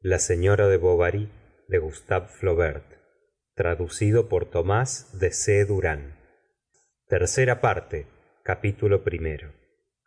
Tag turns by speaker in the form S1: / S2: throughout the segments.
S1: la señora de bovary flaubert de c.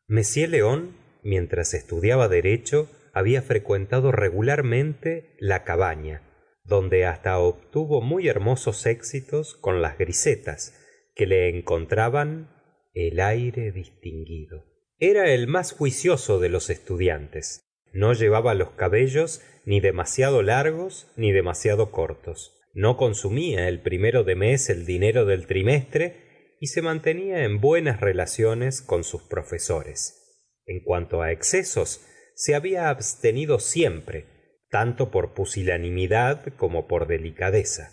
S1: M león mientras estudiaba derecho había frecuentado regularmente la cabaña donde hasta obtuvo muy hermosos éxitos con las grisetas que le encontraban el aire distinguido era el más juicioso de los estudiantes. No llevaba los cabellos ni demasiado largos ni demasiado cortos. No consumía el primero de mes el dinero del trimestre y se mantenía en buenas relaciones con sus profesores. En cuanto á excesos se había abstenido siempre tanto por pusilanimidad como por delicadeza.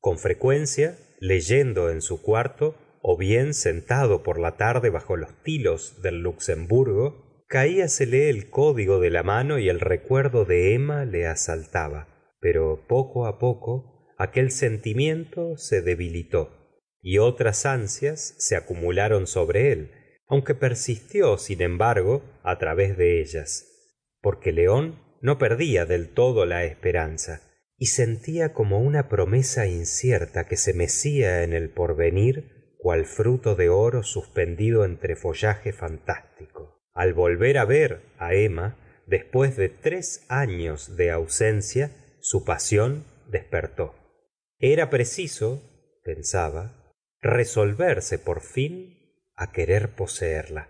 S1: Con frecuencia leyendo en su cuarto bien sentado por la tarde bajo los tilos del luxemburgo caíasele el código de la mano y el recuerdo de emma le asaltaba. Pero poco á poco aquel sentimiento se debilitó y otras ansias se acumularon sobre él aunque persistió sin embargo á través de ellas porque león no perdía del todo la esperanza y sentía como una promesa incierta que se mecía en el porvenir cual fruto de oro suspendido entre follaje fantástico. Al volver á ver á emma después de tres años de ausencia su pasión despertó. Era preciso pensaba resolverse por fin á querer poseerla.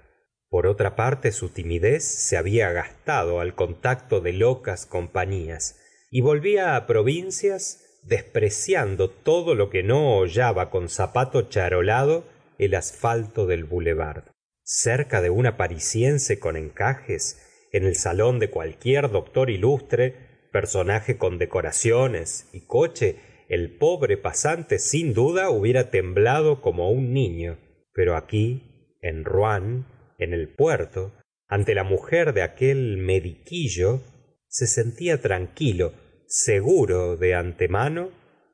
S1: Por otra parte su timidez se había gastado al contacto de locas compañías y volvía á provincias despreciando todo lo que no hollaba con zapato charolado el asfalto del boulevard cerca de una parisiense con encajes en el salón de cualquier doctor ilustre personaje con decoraciones y coche el pobre pasante sin duda hubiera temblado como un niño. Pero aquí en rouen en el puerto ante la mujer de aquel mediquillo se sentía tranquilo seguro de antemano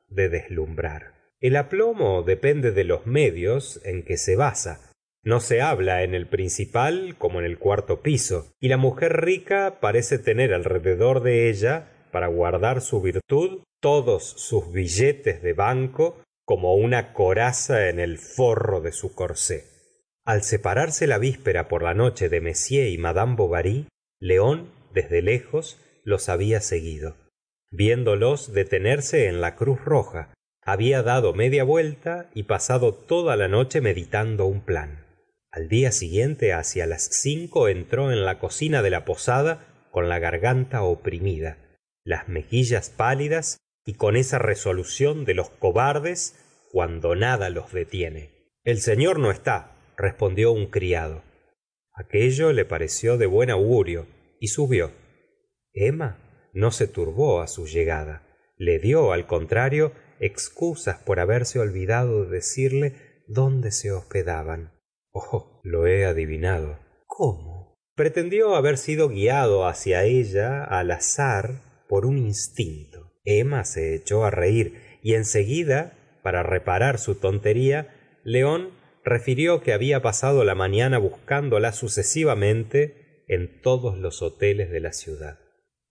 S1: de deslumbrar. El aplomo depende de los medios en que se basa. No se habla en el principal como en el cuarto piso y la mujer rica parece tener alrededor de ella para guardar su virtud todos sus billetes de banco como una coraza en el forro de su corsé al separarse la víspera por la noche de m y madame bovary león desde lejos los había seguido viéndolos detenerse en la cruz roja había dado media vuelta y pasado toda la noche meditando un plan. Al día siguiente hacia las cinco entró en la cocina de la posada con la garganta oprimida las mejillas pálidas y con esa resolución de los cobardes cuando nada los detiene. El señor no está respondió un criado. Aquello le pareció de buen augurio y subió. Emma no se turbó á su llegada. Le dio al contrario excusas por haberse olvidado de decirle dónde se hospedaban. Oh lo he adivinado. Cómo pretendió haber sido guiado hacia ella al azar por un instinto. Emma se echó á reir y en seguida para reparar su tontería león refirió que había pasado la mañana buscándola sucesivamente en todos los hoteles de la ciudad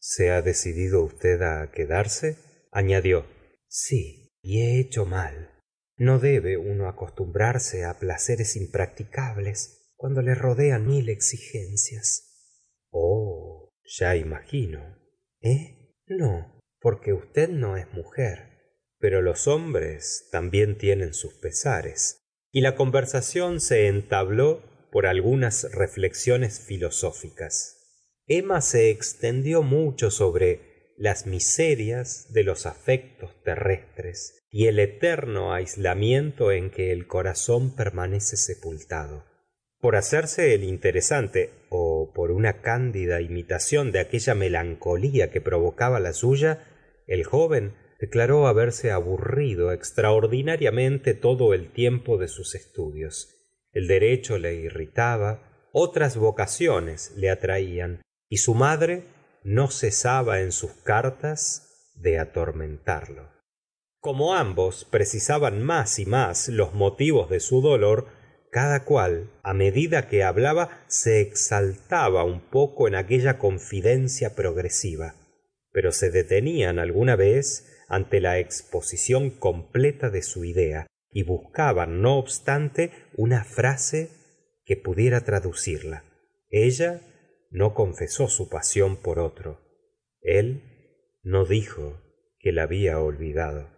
S1: se ha decidido usted á quedarse añadió sí y he hecho mal. No debe uno acostumbrarse á placeres impracticables cuando le rodean mil exigencias. Oh ya imagino. Eh no porque usted no es mujer pero los hombres también tienen sus pesares. Y la conversación se entabló por algunas reflexiones filosóficas emma se extendió mucho sobre las miserias de los afectos terrestres y el eterno aislamiento en que el corazón permanece sepultado. Por hacerse el interesante ó por una cándida imitación de aquella melancolía que provocaba la suya el joven declaró haberse aburrido extraordinariamente todo el tiempo de sus estudios. El derecho le irritaba otras vocaciones le atraían y su madre no cesaba en sus cartas de atormentarlo. Como ambos precisaban más y más los motivos de su dolor cada cual á medida que hablaba se exaltaba un poco en aquella confidencia progresiva pero se detenían alguna vez ante la exposición completa de su idea y buscaban no obstante una frase que pudiera traducirla. Ella no confesó su pasión por otro. Él no dijo que la había olvidado.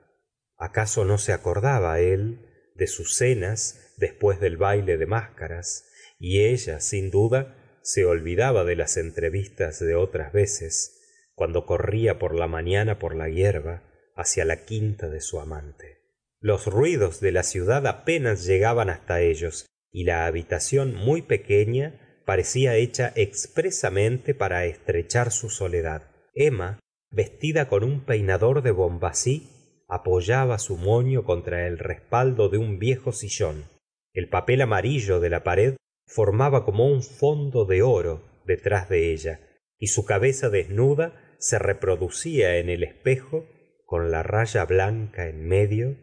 S1: Acaso no se acordaba él de sus cenas después del baile de máscaras y ella sin duda se olvidaba de las entrevistas de otras veces cuando corría por la mañana por la hierba hacia la quinta de su amante. Los ruidos de la ciudad apenas llegaban hasta ellos y la habitación muy pequeña parecía hecha expresamente para estrechar su soledad. Emma vestida con un peinador de bombacy apoyaba su moño contra el respaldo de un viejo sillón. El papel amarillo de la pared formaba como un fondo de oro detrás de ella y su cabeza desnuda se reproducía en el espejo con la raya blanca en medio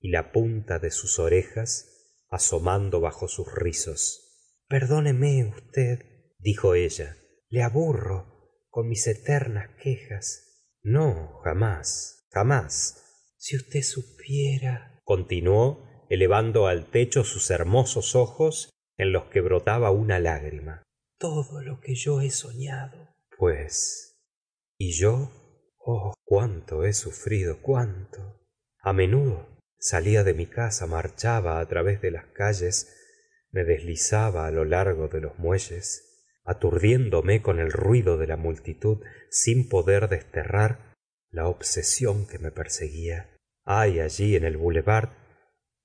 S1: y la punta de sus orejas asomando bajo sus rizos perdóneme usted dijo ella. Le aburro con mis eternas quejas. No jamás jamás. Si usted supiera continuó elevando al techo sus hermosos ojos en los que brotaba una lágrima. Todo lo que yo he soñado. Pues y yo oh cuánto he sufrido cuánto. A menudo salía de mi casa marchaba á través de las calles me deslizaba á lo largo de los muelles aturdiéndome con el ruido de la multitud sin poder desterrar la obsesión que me perseguía. Hay allí en el boulevard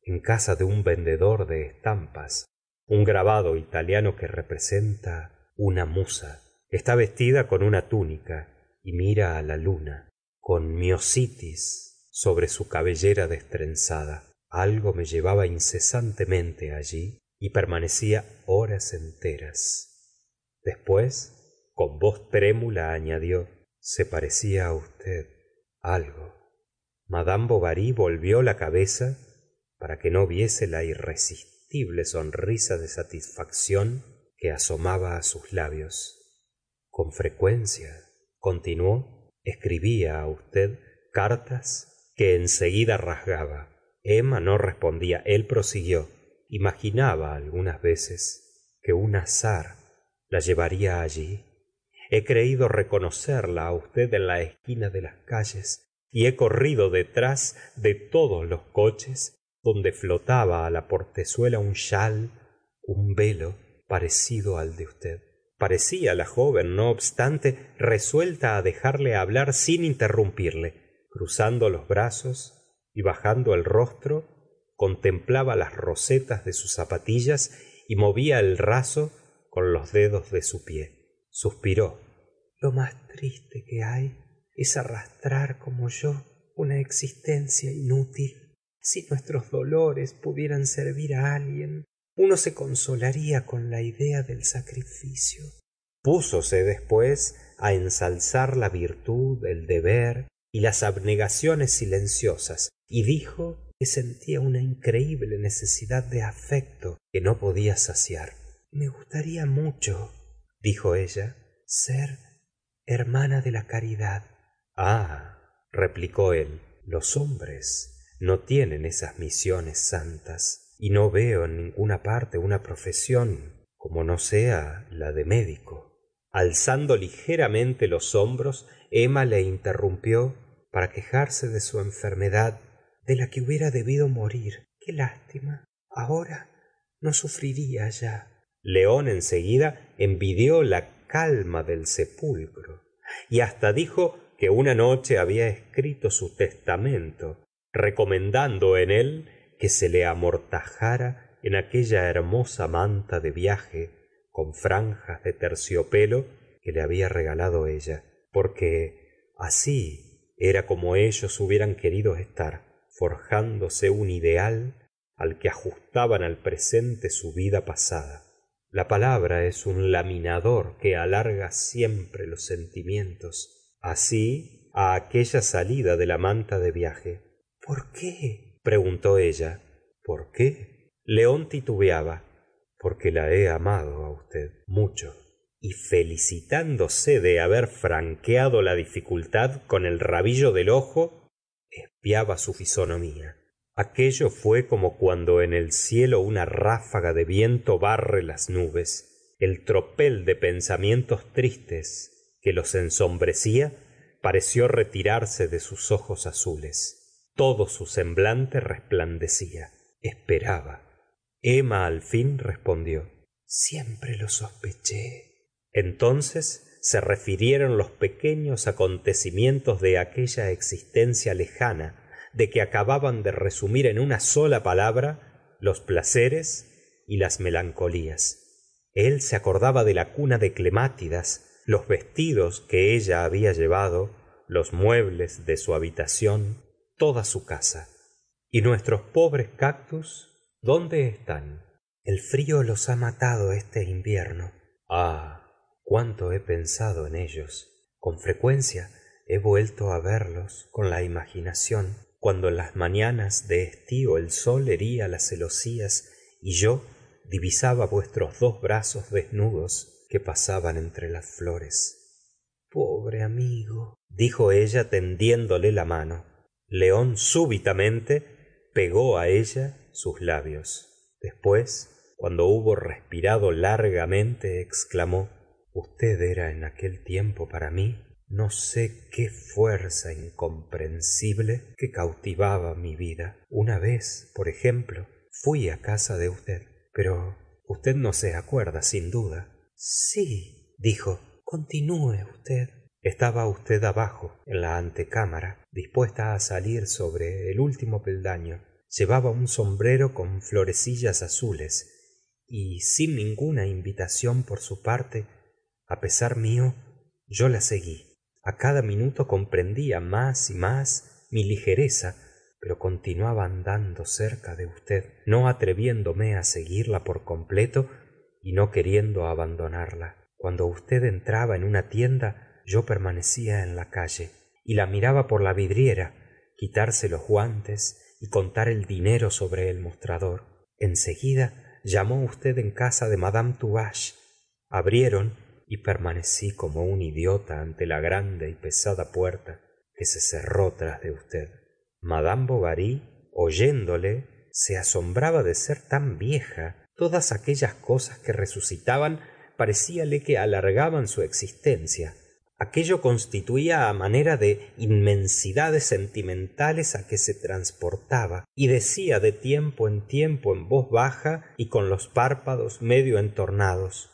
S1: en casa de un vendedor de estampas un grabado italiano que representa una musa. Está vestida con una túnica y mira á la luna con miositis sobre su cabellera destrenzada. Algo me llevaba incesantemente allí y permanecía horas enteras. Después con voz trémula añadió se parecía á usted algo madame bovary volvió la cabeza para que no viese la irresistible sonrisa de satisfacción que asomaba á sus labios. Con frecuencia continuó escribía á usted cartas que en seguida rasgaba emma no respondía. Él prosiguió imaginaba algunas veces que un azar la llevaría allí. He creído reconocerla á usted en la esquina de las calles y he corrido detrás de todos los coches donde flotaba á la portezuela un chal un velo parecido al de usted. Parecía la joven no obstante resuelta á dejarle hablar sin interrumpirle cruzando los brazos y bajando el rostro contemplaba las rosetas de sus zapatillas y movía el raso con los dedos de su pie. Suspiró. Lo más triste que hay es arrastrar como yo una existencia inútil. Si nuestros dolores pudieran servir á alguien uno se consolaría con la idea del sacrificio púsose después á ensalzar la virtud el deber y las abnegaciones silenciosas y dijo que sentía una increíble necesidad de afecto que no podía saciar. Me gustaría mucho dijo ella ser hermana de la caridad ah replicó él los hombres no tienen esas misiones santas y no veo en ninguna parte una profesión como no sea la de médico alzando ligeramente los hombros emma le interrumpió para quejarse de su enfermedad de la que hubiera debido morir. Qué lástima. Ahora no sufriría ya. León en seguida envidió la calma del sepulcro y hasta dijo que una noche había escrito su testamento recomendando en él que se le amortajara en aquella hermosa manta de viaje con franjas de terciopelo que le había regalado ella porque así era como ellos hubieran querido estar forjándose un ideal al que ajustaban al presente su vida pasada. La palabra es un laminador que alarga siempre los sentimientos así á aquella salida de la manta de viaje. Por qué preguntó ella. Por qué león titubeaba porque la he amado á usted mucho y felicitándose de haber franqueado la dificultad con el rabillo del ojo su fisonomía. Aquello fue como cuando en el cielo una ráfaga de viento barre las nubes el tropel de pensamientos tristes que los ensombrecía pareció retirarse de sus ojos azules. Todo su semblante resplandecía. Esperaba. Emma al fin respondió siempre lo sospeché entonces se refirieron los pequeños acontecimientos de aquella existencia lejana de que acababan de resumir en una sola palabra los placeres y las melancolías. El se acordaba de la cuna de clemátidas los vestidos que ella había llevado los muebles de su habitación toda su casa. Y nuestros pobres cactus dónde están el frío los ha matado este invierno. Ah cuánto he pensado en ellos. Con frecuencia he vuelto á verlos con la imaginación. Cuando en las mañanas de estío el sol hería las celosías y yo divisaba vuestros dos brazos desnudos que pasaban entre las flores. Pobre amigo dijo ella tendiéndole la mano. León súbitamente pegó á ella sus labios. Después cuando hubo respirado largamente exclamó usted era en aquel tiempo para mí no sé qué fuerza incomprensible que cautivaba mi vida. Una vez por ejemplo fui á casa de usted pero usted no se acuerda sin duda. Sí dijo continúe usted. Estaba usted abajo en la antecámara dispuesta á salir sobre el último peldaño. Llevaba un sombrero con florecillas azules y sin ninguna invitación por su parte á pesar mío yo la seguí. A cada minuto comprendía más y más mi ligereza pero continuaba andando cerca de usted no atreviéndome á seguirla por completo y no queriendo abandonarla. Cuando usted entraba en una tienda yo permanecía en la calle y la miraba por la vidriera quitarse los guantes y contar el dinero sobre el mostrador. En seguida llamó usted en casa de madama tuvache. Abrieron y permanecí como un idiota ante la grande y pesada puerta que se cerró tras de usted. Madame bovary oyéndole se asombraba de ser tan vieja. Todas aquellas cosas que resucitaban parecíale que alargaban su existencia. Aquello constituía manera de inmensidades sentimentales que se transportaba y decía de tiempo en tiempo en voz baja y con los párpados medio entornados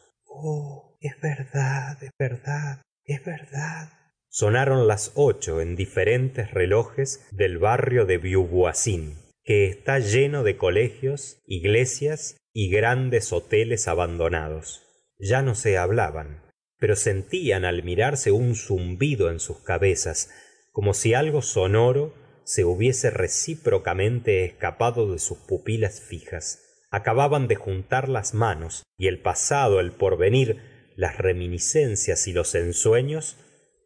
S1: es verdad es verdad es verdad. Sonaron las ocho en diferentes relojes del barrio de beauvoisine que está lleno de colegios iglesias y grandes hoteles abandonados. Ya no se hablaban pero sentían al mirarse un zumbido en sus cabezas como si algo sonoro se hubiese recíprocamente escapado de sus pupilas fijas. Acababan de juntar las manos y el pasado el porvenir las reminiscencias y los ensueños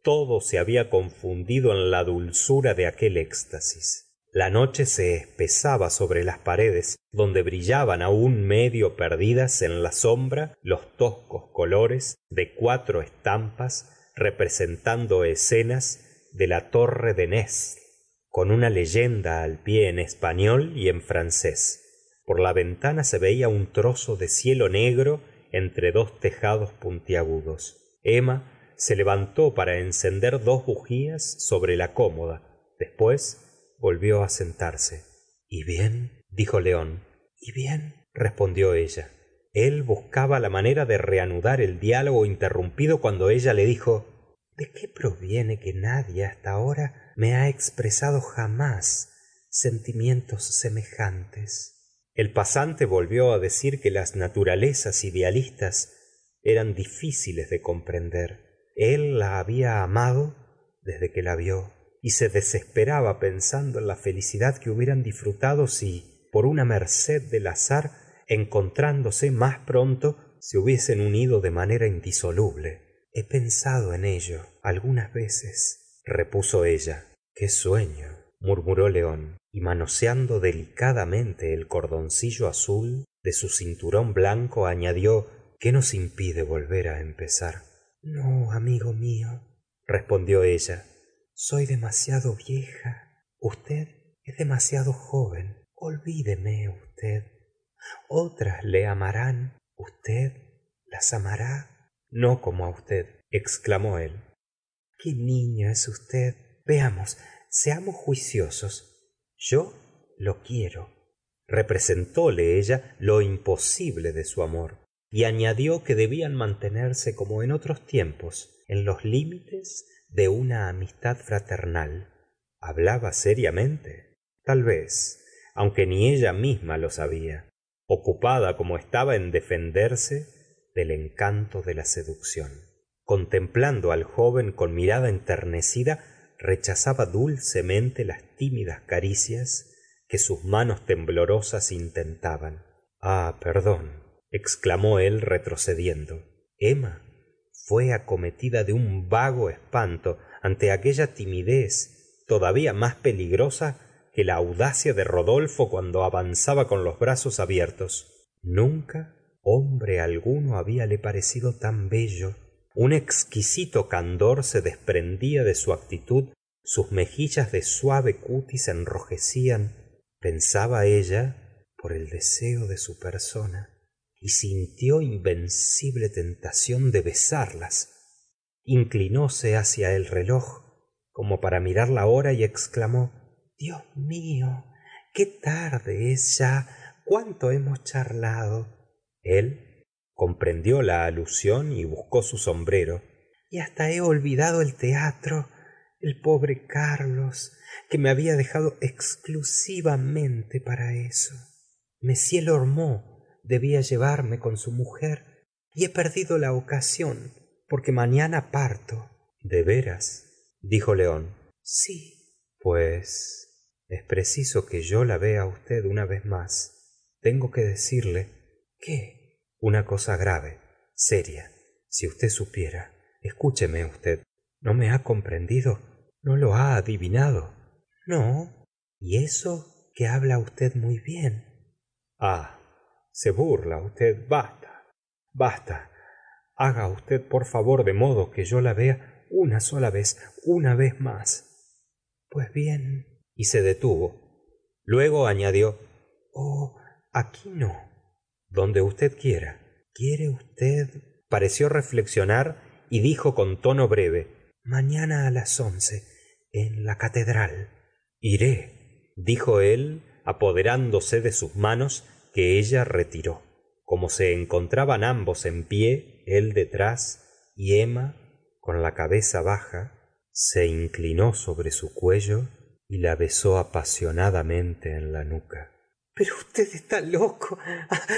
S1: todo se había confundido en la dulzura de aquel éxtasis. La noche se espesaba sobre las paredes donde brillaban aún medio perdidas en la sombra los toscos colores de cuatro estampas representando escenas de la torre de nesle con una leyenda al pie en español y en francés. Por la ventana se veía un trozo de cielo negro entre dos tejados puntiagudos. Emma se levantó para encender dos bujías sobre la cómoda. Después volvió á sentarse. Y bien dijo león. Y bien respondió ella. El buscaba la manera de reanudar el diálogo interrumpido cuando ella le dijo de qué proviene que nadie hasta ahora me ha expresado jamás sentimientos semejantes el pasante volvió á decir que las naturalezas idealistas eran difíciles de comprender. El la había amado desde que la vio y se desesperaba pensando en la felicidad que hubieran disfrutado si por una merced del azar encontrándose más pronto se hubiesen unido de manera indisoluble. He pensado en ello algunas veces repuso ella. Qué sueño murmuró león y manoseando delicadamente el cordoncillo azul de su cinturón blanco añadió qué nos impide volver á empezar no amigo mío respondió ella soy demasiado vieja usted es demasiado joven olvídeme usted otras le amarán usted las amará. No como á usted exclamó él. Qué niño es usted veamos seamos juiciosos yo lo quiero. Representóle ella lo imposible de su amor. Y añadió que debían mantenerse como en otros tiempos en los límites de una amistad fraternal. Hablaba seriamente. Tal vez aunque ni ella misma lo sabía. Ocupada como estaba en defenderse del encanto de la seducción. Contemplando al joven con mirada enternecida rechazaba dulcemente las tímidas caricias que sus manos temblorosas intentaban. Ah perdón exclamó él retrocediendo. Emma fue acometida de un vago espanto ante aquella timidez todavía más peligrosa que la audacia de rodolfo cuando avanzaba con los brazos abiertos. Nunca hombre alguno hablale parecido tan bello un exquisito candor se desprendía de su actitud sus mejillas de suave cutis enrojecían pensaba ella por el deseo de su persona y sintió invencible tentación de besarlas. Inclinóse hacia el reloj como para mirar la hora y exclamó dios mio qué tarde es ya cuánto hemos charlado el comprendió la alusión y buscó su sombrero. Y hasta he olvidado el teatro el pobre carlos que me había dejado exclusivamente para eso. M lormeaux debía llevarme con su mujer y he perdido la ocasión porque mañana parto. De veras dijo león. Sí. Pues es preciso que yo la vea á usted una vez más. Tengo que decirle qué una cosa grave seria. Si usted supiera escúcheme usted. No me ha comprendido no lo ha adivinado no. Y eso que habla usted muy bien ah se burla usted. Basta. Basta. Haga usted por favor de modo que yo la vea una sola vez una vez más. Pues bien. Y se detuvo. Luego añadió oh aquí no donde usted quiera. Quiere usted pareció reflexionar y dijo con tono breve mañana á las once en la catedral. Iré dijo él apoderándose de sus manos que ella retiró. Como se encontraban ambos en pie él detrás y emma con la cabeza baja se inclinó sobre su cuello y la besó apasionadamente en la nuca pero usted está loco.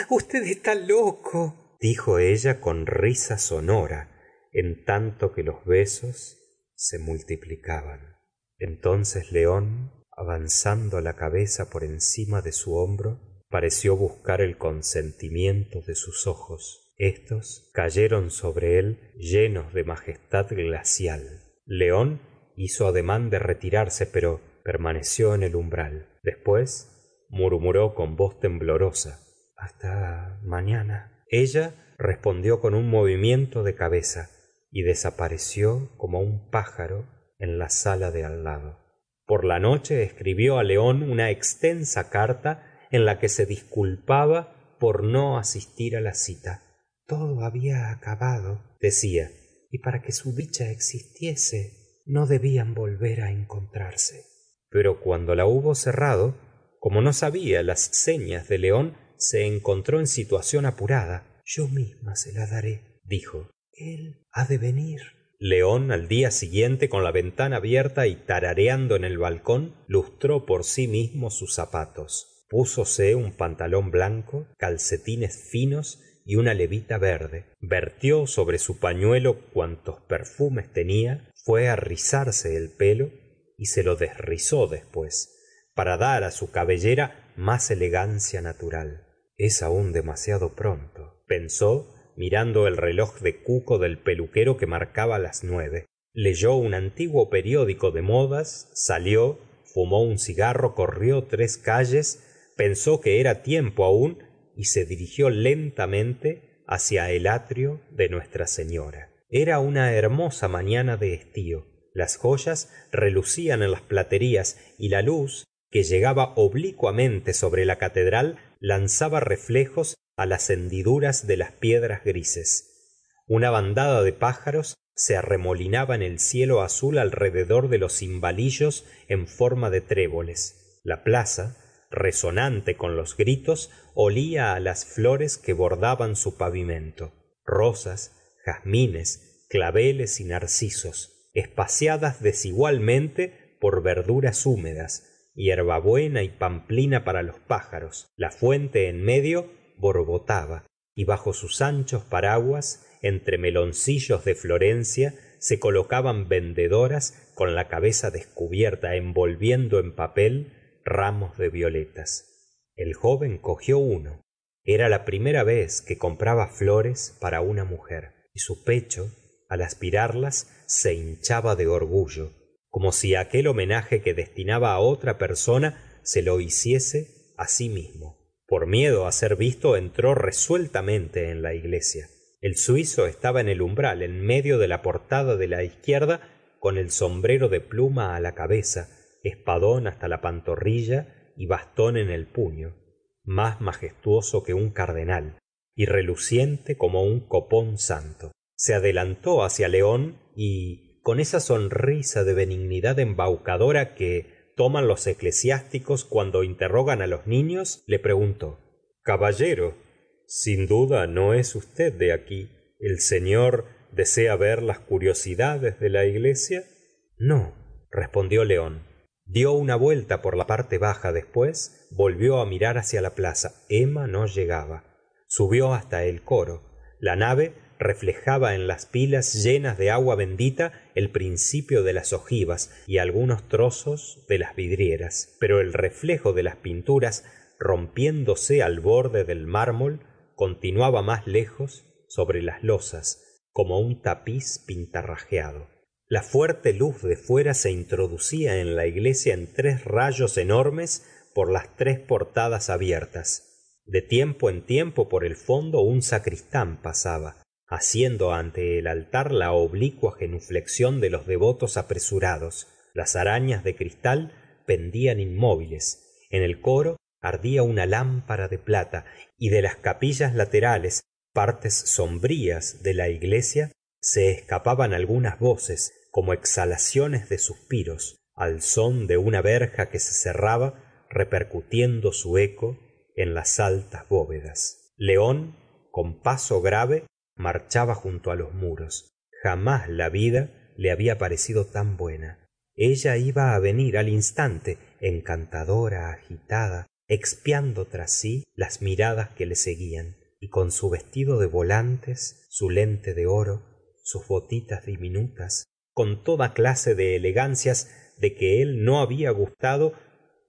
S1: Usted está loco. Dijo ella con risa sonora en tanto que los besos se multiplicaban. Entonces león avanzando la cabeza por encima de su hombro pareció buscar el consentimiento de sus ojos. Estos cayeron sobre él llenos de majestad glacial. León hizo ademán de retirarse pero permaneció en el umbral. Después murmuró con voz temblorosa. Hasta mañana. Ella respondió con un movimiento de cabeza y desapareció como un pájaro en la sala de al lado. Por la noche escribió á león una extensa carta en la que se disculpaba por no asistir á la cita. Todo había acabado decía y para que su dicha existiese no debían volver á encontrarse. Pero cuando la hubo cerrado como no sabía las señas de león se encontró en situación apurada. Yo misma se la daré dijo. El ha de venir. León al día siguiente con la ventana abierta y tarareando en el balcón lustró por sí mismo sus zapatos. Púsose un pantalón blanco calcetines finos y una levita verde. Vertió sobre su pañuelo cuantos perfumes tenía fue á rizarse el pelo y se lo desrizó después para dar á su cabellera más elegancia natural. Es aún demasiado pronto pensó mirando el reloj de cuco del peluquero que marcaba las nueve. Leyó un antiguo periódico de modas salió fumó un cigarro corrió tres calles pensó que era tiempo aún y se dirigió lentamente hacia el atrio de nuestra señora. Era una hermosa mañana de estío. Las joyas relucían en las platerías y la luz que llegaba oblicuamente sobre la catedral lanzaba reflejos á las hendiduras de las piedras grises. Una bandada de pájaros se arremolinaba en el cielo azul alrededor de los cimbalillos en forma de tréboles. La plaza resonante con los gritos olía á las flores que bordaban su pavimento. Rosas jazmines claveles y narcisos espaciadas desigualmente por verduras húmedas hierbabuena y pamplina para los pájaros. La fuente en medio borbotaba y bajo sus anchos paraguas entre meloncillos de florencia se colocaban vendedoras con la cabeza descubierta envolviendo en papel ramos de violetas. El joven cogió uno. Era la primera vez que compraba flores para una mujer y su pecho al aspirarlas se hinchaba de orgullo como si aquel homenaje que destinaba á otra persona se lo hiciese á sí mismo por miedo á ser visto entró resueltamente en la iglesia. El suizo estaba en el umbral en medio de la portada de la izquierda con el sombrero de pluma á la cabeza espadón hasta la pantorrilla y bastón en el puño más majestuoso que un cardenal y reluciente como un copón santo. Se adelantó hacia león y con esa sonrisa de benignidad embaucadora que toman los eclesiásticos cuando interrogan á los niños le preguntó caballero sin duda no es usted de aquí el señor desea ver las curiosidades de la iglesia no respondió león. Dió una vuelta por la parte baja después volvió á mirar hacia la plaza. Emma no llegaba. Subió hasta el coro. La nave reflejaba en las pilas llenas de agua bendita el principio de las ojivas y algunos trozos de las vidrieras pero el reflejo de las pinturas rompiéndose al borde del mármol continuaba más lejos sobre las losas como un tapiz pintarrajeado. La fuerte luz de fuera se introducía en la iglesia en tres rayos enormes por las tres portadas abiertas. De tiempo en tiempo por el fondo un sacristán pasaba haciendo ante el altar la oblicua genuflexión de los devotos apresurados. Las arañas de cristal pendían inmóviles. En el coro ardía una lámpara de plata y de las capillas laterales partes sombrías de la iglesia se escapaban algunas voces como exhalaciones de suspiros al son de una verja que se cerraba repercutiendo su eco en las altas bóvedas. León con paso grave marchaba junto á los muros. Jamás la vida le había parecido tan buena. Ella iba á venir al instante encantadora agitada expiando tras sí las miradas que le seguían y con su vestido de volantes su lente de oro sus botitas diminutas con toda clase de elegancias de que él no había gustado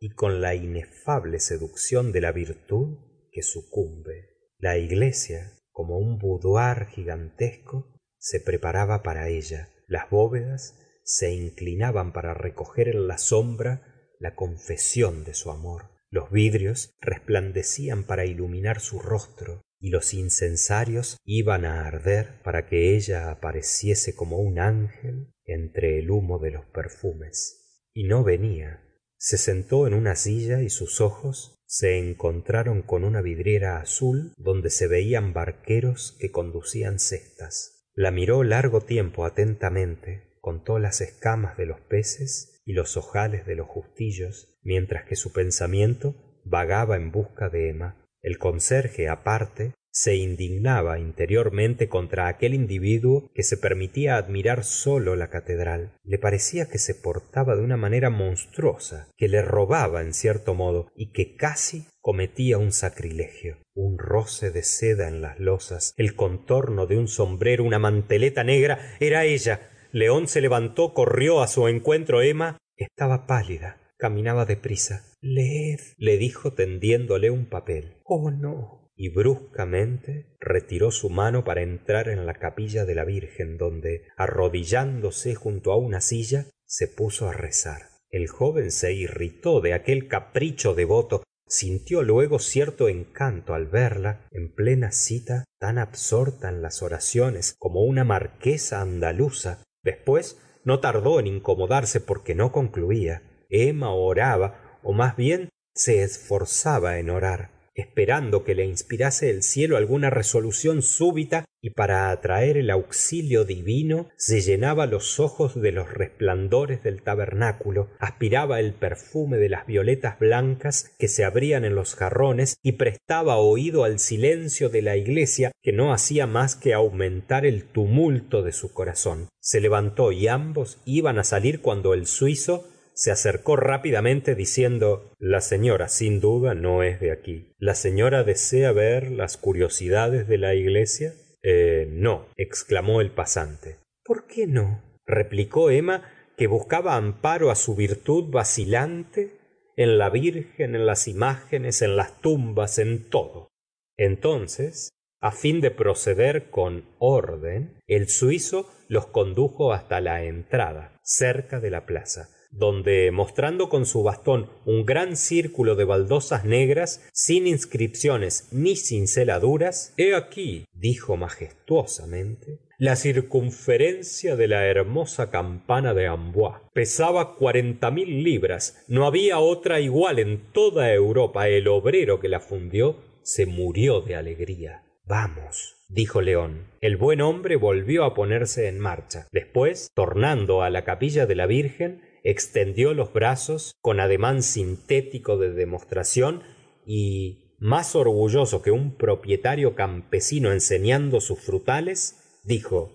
S1: y con la inefable seducción de la virtud que sucumbe. La iglesia como un boudoir gigantesco se preparaba para ella. Las bóvedas se inclinaban para recoger en la sombra la confesión de su amor. Los vidrios resplandecían para iluminar su rostro y los incensarios iban á arder para que ella apareciese como un ángel entre el humo de los perfumes. Y no venia se sentó en una silla y sus ojos se encontraron con una vidriera azul donde se veían barqueros que conducían cestas. La miró largo tiempo atentamente contó las escamas de los peces y los ojales de los justillos mientras que su pensamiento vagaba en busca de emma. El conserje aparte se indignaba interiormente contra aquel individuo que se permitía admirar solo la catedral. Le parecía que se portaba de una manera monstruosa que le robaba en cierto modo y que casi cometía un sacrilegio. Un roce de seda en las losas el contorno de un sombrero una manteleta negra era ella. León se levantó corrió á su encuentro. Emma estaba pálida caminaba de prisa leed le dijo tendiéndole un papel. Oh no y bruscamente retiró su mano para entrar en la capilla de la virgen donde arrodillándose junto á una silla se puso á rezar. El joven se irritó de aquel capricho devoto sintió luego cierto encanto al verla en plena cita tan absorta en las oraciones como una marquesa andaluza. Después no tardó en incomodarse porque no concluía. Emma oraba ó más bien se esforzaba en orar esperando que le inspirase el cielo alguna resolución súbita y para atraer el auxilio divino se llenaba los ojos de los resplandores del tabernáculo aspiraba el perfume de las violetas blancas que se abrían en los jarrones y prestaba oído al silencio de la iglesia que no hacía más que aumentar el tumulto de su corazón. Se levantó y ambos iban á salir cuando el suizo se acercó rápidamente diciendo la señora sin duda no es de aquí. La señora desea ver las curiosidades de la iglesia eh no exclamó el pasante. Por qué no replicó emma que buscaba amparo á su virtud vacilante en la virgen en las imágenes en las tumbas en todo. Entonces á fin de proceder con orden el suizo los condujo hasta la entrada cerca de la plaza donde mostrando con su bastón un gran círculo de baldosas negras sin inscripciones ni cinceladuras hé aquí dijo majestuosamente la circunferencia de la hermosa campana de amboise. Pesaba cuarenta mil libras. No había otra igual en toda europa. El obrero que la fundió se murió de alegría. Vamos dijo león. El buen hombre volvió á ponerse en marcha. Después tornando á la capilla de la virgen extendió los brazos con ademán sintético de demostración y más orgulloso que un propietario campesino enseñando sus frutales dijo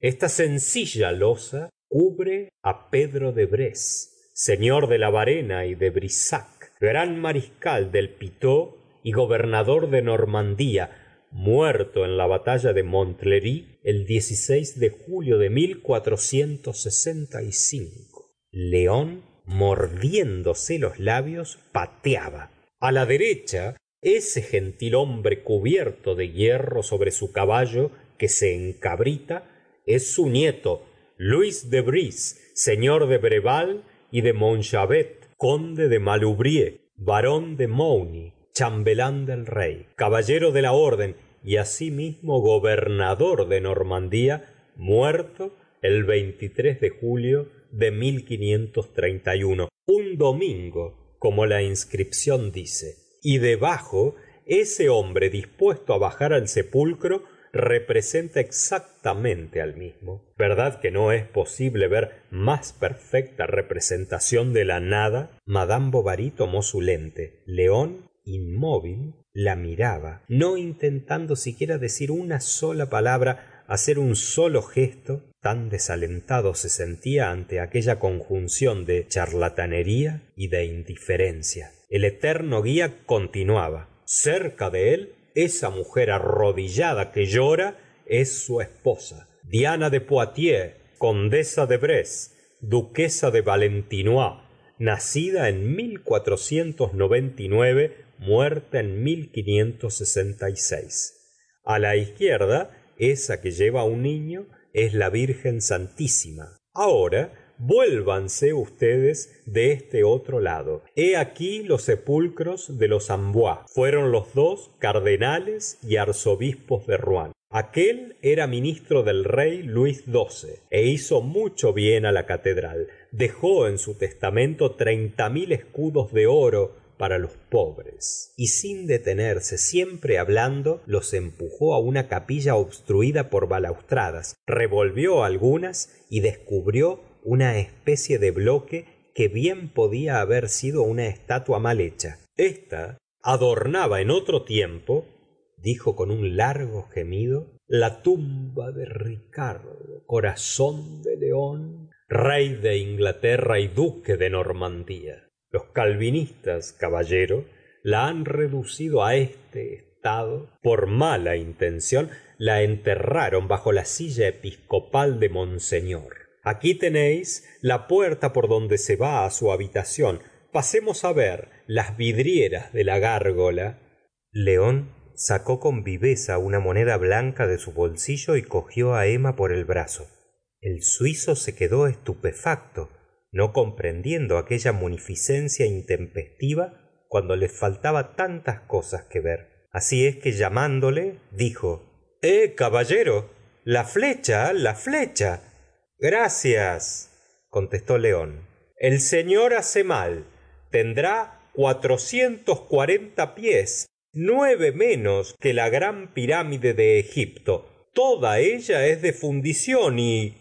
S1: esta sencilla losa cubre á pedro de breze señor de la varena y de brissac gran mariscal del pitou y gobernador de normandía muerto en la batalla de montlhery el de julio de león mordiéndose los labios pateaba. A la derecha ese gentil-hombre cubierto de hierro sobre su caballo que se encabrita es su nieto luis de breze señor de breval y de montchavet conde de maloubrieux barón de mauny chambelán del rey caballero de la orden y asimismo gobernador de normandía muerto el de julio de un domingo como la inscripción dice. Y debajo ese hombre dispuesto á bajar al sepulcro representa exactamente al mismo. Verdad que no es posible ver más perfecta representación de la nada mad bovary tomó su lente león inmóvil la miraba no intentando siquiera decir una sola palabra hacer un solo gesto tan desalentado se sentía ante aquella conjunción de charlatanería y de indiferencia. El eterno guía continuaba. Cerca de él esa mujer arrodillada que llora es su esposa diana de poitiers condesa de breze duquesa de valentinois nacida en muerta en a la izquierda esa que lleva un niño es la virgen santísima. Ahora vuélvanse ustedes de este otro lado. Hé aquí los sepulcros de los amboise fueron los dos cardenales y arzobispos de rouen. Aquel era ministro del rey luis xii é hizo mucho bien á la catedral. Dejó en su testamento treinta mil escudos de oro para los pobres. Y sin detenerse siempre hablando los empujó á una capilla obstruida por balaustradas revolvió algunas y descubrió una especie de bloque que bien podía haber sido una estatua mal hecha. Esta adornaba en otro tiempo dijo con un largo gemido la tumba de ricardo corazón de león rey de inglaterra y duque de normandía los calvinistas caballero la han reducido á este estado por mala intención la enterraron bajo la silla episcopal de monseñor. Aquí tenéis la puerta por donde se va á su habitación. Pasemos á ver las vidrieras de la gárgola. León sacó con viveza una moneda blanca de su bolsillo y cogió á emma por el brazo. El suizo se quedó estupefacto no comprendiendo aquella munificencia intempestiva cuando les faltaba tantas cosas que ver. Así es que llamándole dijo eh caballero la flecha la flecha gracias contestó león. El señor hace mal. Tendrá cuatrocientos cuarenta pies nueve menos que la gran pirámide de egipto. Toda ella es de fundición y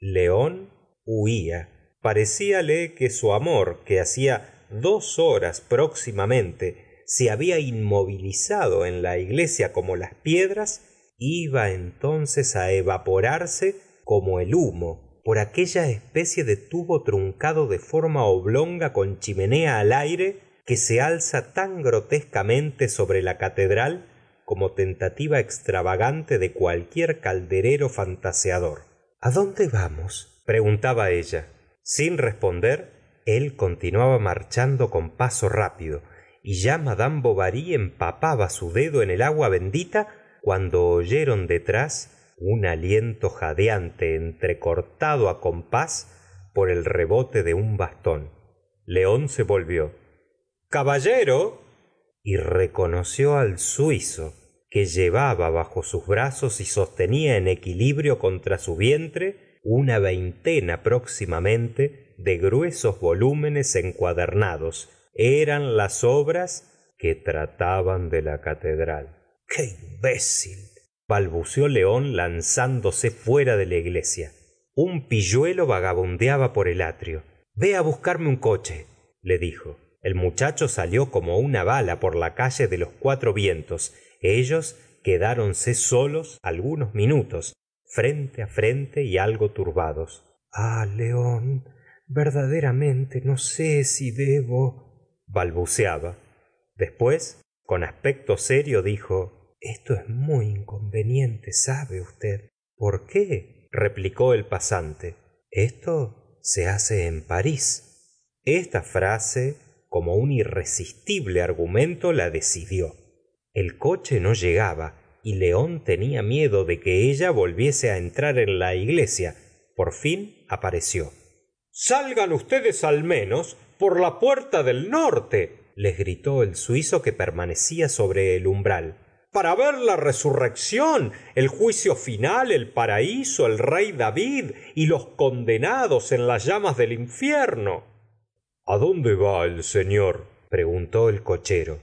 S1: león huía parecíale que su amor que hacía dos horas próximamente se había inmovilizado en la iglesia como las piedras iba entonces á evaporarse como el humo por aquella especie de tubo truncado de forma oblonga con chimenea al aire que se alza tan grotescamente sobre la catedral como tentativa extravagante de cualquier calderero fantaseador. A dónde vamos preguntaba ella sin responder él continuaba marchando con paso rápido y ya madame bovary empapaba su dedo en el agua bendita cuando oyeron detrás un aliento jadeante entrecortado á compás por el rebote de un bastón. León se volvió. Caballero y reconoció al suizo que llevaba bajo sus brazos y sostenía en equilibrio contra su vientre una veintena próximamente de gruesos volúmenes encuadernados. Eran las obras que trataban de la catedral. Qué imbécil balbuceó león lanzándose fuera de la iglesia. Un pilluelo vagabundeaba por el atrio. Vé á buscarme un coche le dijo. El muchacho salió como una bala por la calle de los cuatro vientos. Ellos quedáronse solos algunos minutos frente á frente y algo turbados. Ah león verdaderamente no sé si debo balbuceaba. Después con aspecto serio dijo esto es muy inconveniente sabe usted por qué replicó el pasante. Esto se hace en parís. Esta frase como un irresistible argumento la decidió. El coche no llegaba y león tenia miedo de que ella volviese á entrar en la iglesia. Por fin apareció. Salgan ustedes al menos por la puerta del norte les gritó el suizo que permanecía sobre el umbral para ver la resurrección el juicio final el paraíso el rey david y los condenados en las llamas del infierno. A dónde va el señor preguntó el cochero.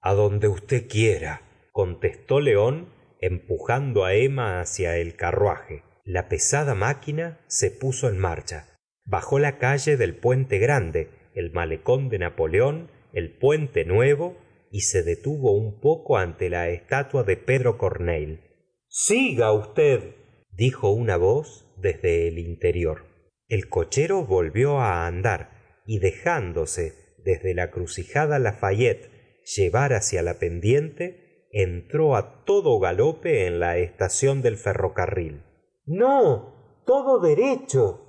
S1: A donde usted quiera contestó león empujando á emma hacia el carruaje. La pesada máquina se puso en marcha. Bajó la calle del puente grande el malecón de napoleón el puente nuevo y se detuvo un poco ante la estatua de pedro corneille siga usted dijo una voz desde el interior. El cochero volvió á andar y dejándose desde la crucijada lafayette llevar hacia la pendiente entró á todo galope en la estación del ferrocarril. No todo derecho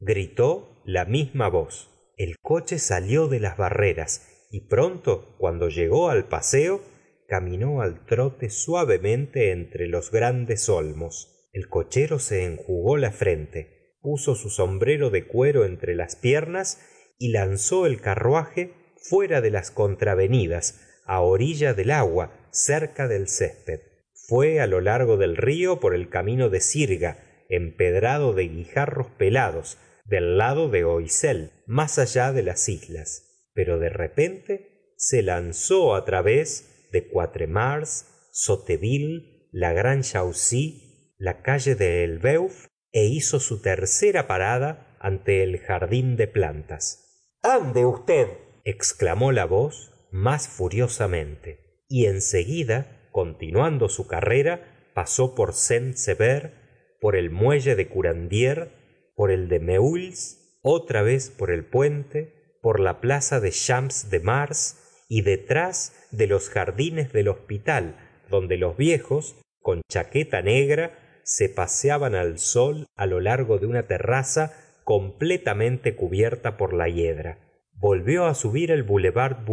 S1: gritó la misma voz. El coche salió de las barreras y pronto cuando llegó al paseo caminó al trote suavemente entre los grandes olmos. El cochero se enjugó la frente puso su sombrero de cuero entre las piernas y lanzó el carruaje fuera de las contravenidas á orilla del agua cerca del césped. Fué á lo largo del río por el camino de sirga empedrado de guijarros pelados del lado de oisel más allá de las islas. Pero de repente se lanzó á través de quatremares sotteville la grande chaussée la calle de elbeuf é hizo su tercera parada ante el jardín de plantas. Ande usted exclamó la voz más furiosamente y en seguida continuando su carrera pasó por saint sever por el muelle de curandiers por el de meules otra vez por el puente por la plaza des champs de mars y detrás de los jardines del hospital donde los viejos con chaqueta negra se paseaban al sol á lo largo de una terraza completamente cubierta por la hiedra. Volvió á subir el boulevard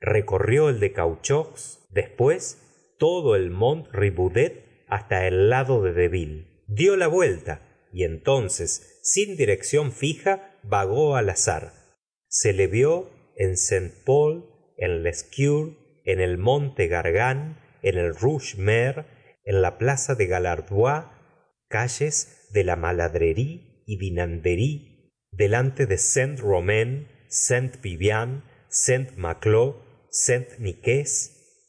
S1: recorrió el de cauchojse después todo el mont riboudet hasta el lado de deville. Dió la vuelta y entonces sin dirección fija vagó al azar. Se le vio en en lescure en el monte gargan en el rouge mare en la plaza de gaillardois calles de la maladrerie y dinanderie delante de saint romain saint vivian saint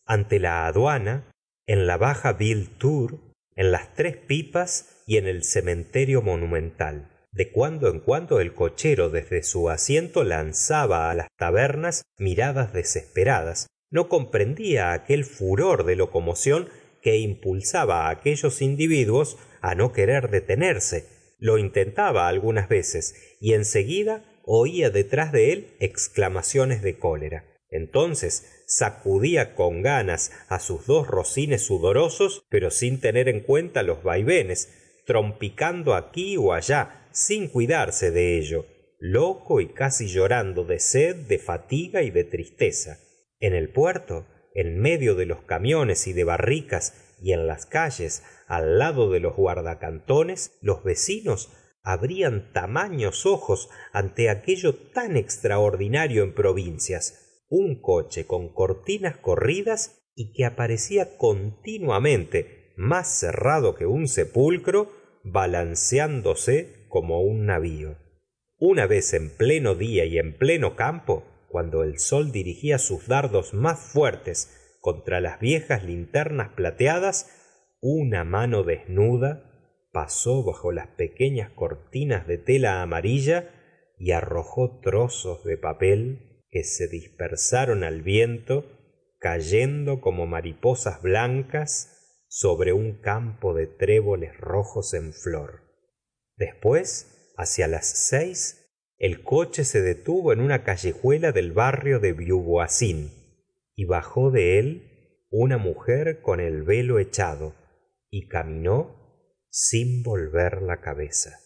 S1: ante la aduana en la baja ville tour en las tres pipas y en el cementerio monumental. De cuando en cuando el cochero desde su asiento lanzaba á las tabernas miradas desesperadas. No comprendía aquel furor de locomoción que impulsaba á aquellos individuos á no querer detenerse. Lo intentaba algunas veces y en seguida oía detrás de él exclamaciones de cólera entonces sacudía con ganas sus dos rocines sudorosos pero sin tener en cuenta los vaivenes trompicando aquí ó allá sin cuidarse de ello loco y casi llorando de sed de fatiga y de tristeza. En el puerto en medio de los camiones y de barricas y en las calles al lado de los guardacantones los vecinos abrían tamaños ojos ante aquello tan extraordinario en provincias un coche con cortinas corridas y que aparecía continuamente más cerrado que un sepulcro balanceándose como un navío. Una vez en pleno día y en pleno campo cuando el sol dirigía sus dardos más fuertes contra las viejas linternas plateadas una mano desnuda pasó bajo las pequeñas cortinas de tela amarilla y arrojó trozos de papel que se dispersaron al viento cayendo como mariposas blancas sobre un campo de tréboles rojos en flor. Después hacia las seis el coche se detuvo en una callejuela del barrio de beauvoisine y bajó de él una mujer con el velo echado y caminó sin volver la cabeza